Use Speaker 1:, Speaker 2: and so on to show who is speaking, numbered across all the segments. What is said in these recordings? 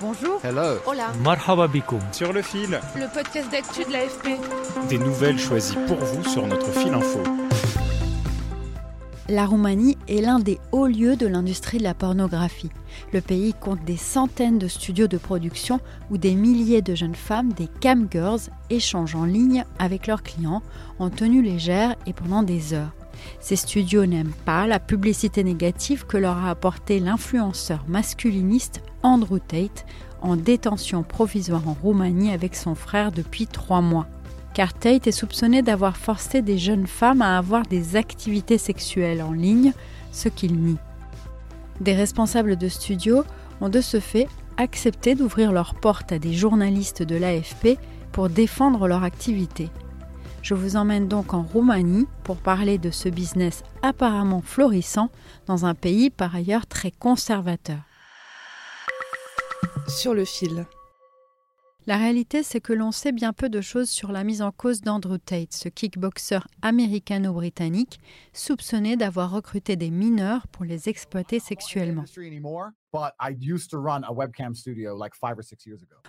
Speaker 1: Bonjour.
Speaker 2: Hello.
Speaker 1: Hola.
Speaker 3: Marhaba.
Speaker 4: Sur le fil.
Speaker 1: Le podcast d'actu de l'AFP.
Speaker 4: Des nouvelles choisies pour vous sur notre fil info.
Speaker 5: La Roumanie est l'un des hauts lieux de l'industrie de la pornographie. Le pays compte des centaines de studios de production où des milliers de jeunes femmes, des camgirls, échangent en ligne avec leurs clients en tenue légère et pendant des heures. Ces studios n'aiment pas la publicité négative que leur a apporté l'influenceur masculiniste Andrew Tate, en détention provisoire en Roumanie avec son frère depuis trois mois. Car Tate est soupçonné d'avoir forcé des jeunes femmes à avoir des activités sexuelles en ligne, ce qu'il nie. Des responsables de studios ont de ce fait accepté d'ouvrir leurs portes à des journalistes de l'AFP pour défendre leur activité. Je vous emmène donc en Roumanie pour parler de ce business apparemment florissant dans un pays par ailleurs très conservateur.
Speaker 1: Sur le fil.
Speaker 5: La réalité, c'est que l'on sait bien peu de choses sur la mise en cause d'Andrew Tate, ce kickboxer américano-britannique soupçonné d'avoir recruté des mineurs pour les exploiter sexuellement.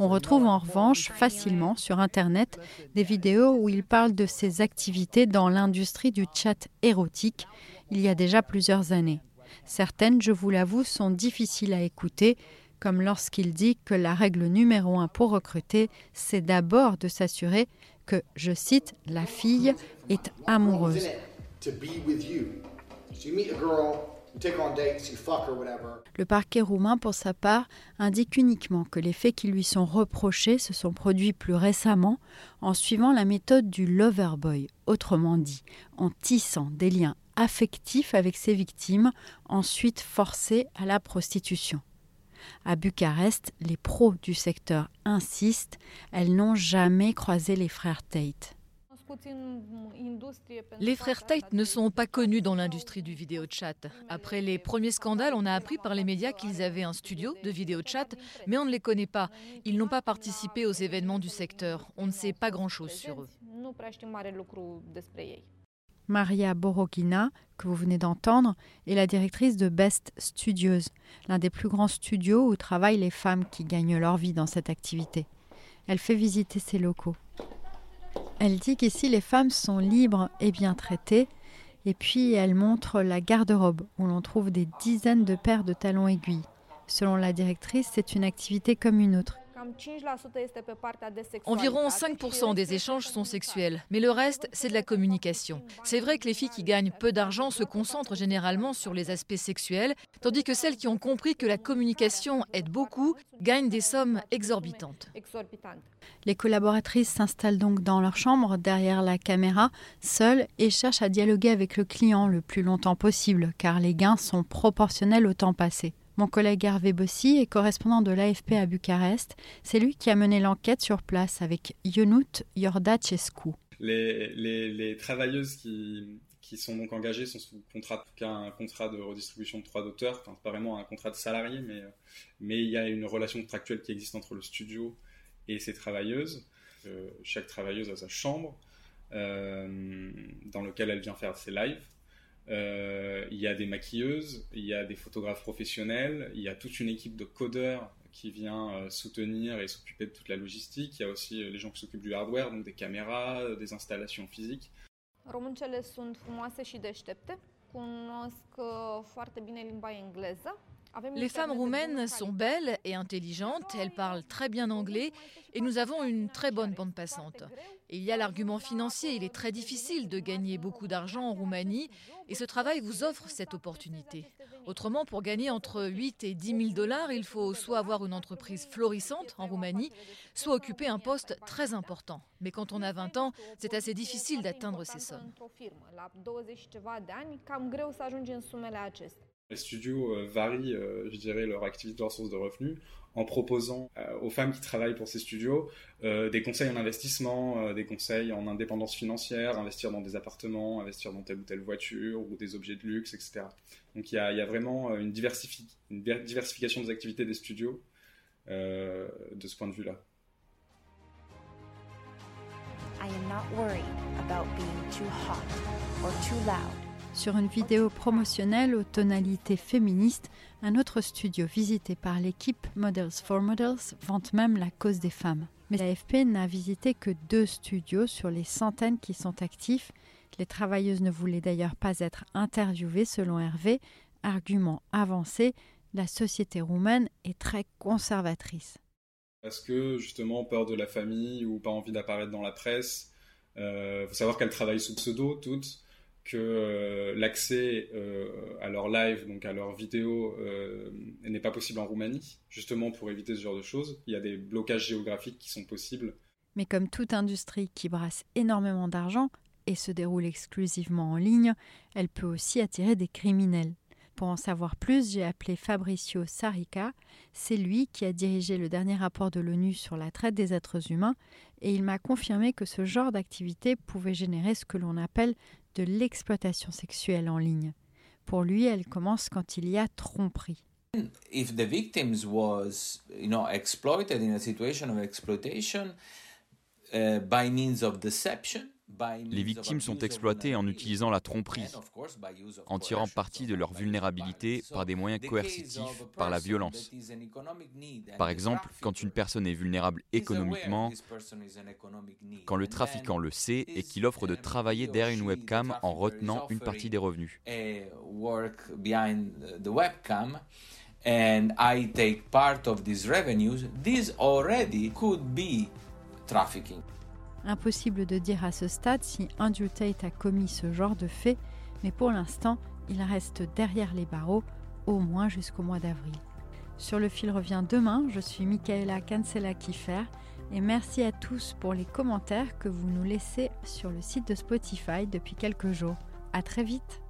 Speaker 5: On retrouve en revanche facilement sur Internet des vidéos où il parle de ses activités dans l'industrie du chat érotique il y a déjà plusieurs années. Certaines, je vous l'avoue, sont difficiles à écouter, comme lorsqu'il dit que la règle numéro un pour recruter, c'est d'abord de s'assurer que, je cite, la fille est amoureuse. Le parquet roumain, pour sa part, indique uniquement que les faits qui lui sont reprochés se sont produits plus récemment en suivant la méthode du lover boy, autrement dit, en tissant des liens affectifs avec ses victimes, ensuite forcées à la prostitution. À Bucarest, les pros du secteur insistent, elles n'ont jamais croisé les frères Tate.
Speaker 6: Les frères Tate ne sont pas connus dans l'industrie du vidéo chat. Après les premiers scandales, on a appris par les médias qu'ils avaient un studio de vidéo chat, mais on ne les connaît pas. Ils n'ont pas participé aux événements du secteur. On ne sait pas grand-chose sur eux.
Speaker 5: Maria Borokina, que vous venez d'entendre, est la directrice de Best Studios, l'un des plus grands studios où travaillent les femmes qui gagnent leur vie dans cette activité. Elle fait visiter ses locaux. Elle dit qu'ici les femmes sont libres et bien traitées, et puis elle montre la garde-robe où l'on trouve des dizaines de paires de talons aiguilles. Selon la directrice, c'est une activité comme une autre.
Speaker 6: Environ 5% des échanges sont sexuels, mais le reste, c'est de la communication. C'est vrai que les filles qui gagnent peu d'argent se concentrent généralement sur les aspects sexuels, tandis que celles qui ont compris que la communication aide beaucoup gagnent des sommes exorbitantes.
Speaker 5: Les collaboratrices s'installent donc dans leur chambre, derrière la caméra, seules, et cherchent à dialoguer avec le client le plus longtemps possible, car les gains sont proportionnels au temps passé. Mon collègue Hervé Bossy est correspondant de l'AFP à Bucarest. C'est lui qui a mené l'enquête sur place avec Ionut Yordachescu.
Speaker 7: Les, les, travailleuses qui, sont donc engagées sont sous contrat, un contrat de redistribution de droits d'auteur, pas vraiment un contrat de salarié, mais, mais il y a une relation contractuelle qui existe entre le studio et ses travailleuses. Euh, chaque travailleuse a sa chambre euh, dans laquelle elle vient faire ses lives. Euh, il y a des maquilleuses, il y a des photographes professionnels, il y a toute une équipe de codeurs qui vient euh, soutenir et s'occuper de toute la logistique. Il y a aussi euh, les gens qui s'occupent du hardware, donc des caméras, des installations physiques.
Speaker 8: Româncele sunt frumoase și deștepte, cunosc foarte bine limba engleză
Speaker 6: Les femmes roumaines sont belles et intelligentes, elles parlent très bien anglais et nous avons une très bonne bande passante. il y a l'argument financier, il est très difficile de gagner beaucoup d'argent en Roumanie et ce travail vous offre cette opportunité. Autrement, pour gagner entre 8 et 10 000 dollars, il faut soit avoir une entreprise florissante en Roumanie, soit occuper un poste très important. Mais quand on a 20 ans, c'est assez difficile d'atteindre ces sommes.
Speaker 7: Les studios euh, varient, euh, je dirais, leur activité, leur source de revenus en proposant euh, aux femmes qui travaillent pour ces studios des conseils en investissement, des conseils en indépendance financière, investir dans des appartements, investir dans telle ou telle voiture ou des objets de luxe, etc. Donc il y a, vraiment une, une, diversification des activités des studios de ce point de vue-là. I am not worried about being
Speaker 5: too hot or too loud. Sur une vidéo promotionnelle aux tonalités féministes, un autre studio visité par l'équipe Models for Models vante même la cause des femmes. Mais l'AFP n'a visité que deux studios sur les centaines qui sont actifs. Les travailleuses ne voulaient d'ailleurs pas être interviewées selon Hervé. Argument avancé, la société roumaine est très conservatrice.
Speaker 7: Parce que justement, peur de la famille ou pas envie d'apparaître dans la presse? Il euh, faut savoir qu'elles travaillent sous pseudo toutes que euh, l'accès euh, à leur live, donc à leurs vidéos, euh, n'est pas possible en Roumanie, justement pour éviter ce genre de choses. Il y a des blocages géographiques qui sont possibles.
Speaker 5: Mais comme toute industrie qui brasse énormément d'argent et se déroule exclusivement en ligne, elle peut aussi attirer des criminels. Pour en savoir plus, j'ai appelé Fabricio Sarica. C'est lui qui a dirigé le dernier rapport de l'ONU sur la traite des êtres humains et il m'a confirmé que ce genre d'activité pouvait générer ce que l'on appelle de l'exploitation sexuelle en ligne. Pour lui, elle commence quand il y a tromperie. If the victims was, you know, exploited in a situation of exploitation
Speaker 4: uh, by means of deception, les victimes sont exploitées en utilisant la tromperie, en tirant parti de leur vulnérabilité par des moyens coercitifs, par la violence. Par exemple, quand une personne est vulnérable économiquement, quand le trafiquant le sait et qu'il offre de travailler derrière une webcam en retenant une partie des revenus. And I take part of these revenues, this already could be
Speaker 5: trafficking. Impossible de dire à ce stade si Andrew Tate a commis ce genre de fait, mais pour l'instant, il reste derrière les barreaux, au moins jusqu'au mois d'avril. Sur le fil revient demain, je suis Michaela Cancela-Kiffer et merci à tous pour les commentaires que vous nous laissez sur le site de Spotify depuis quelques jours. À très vite!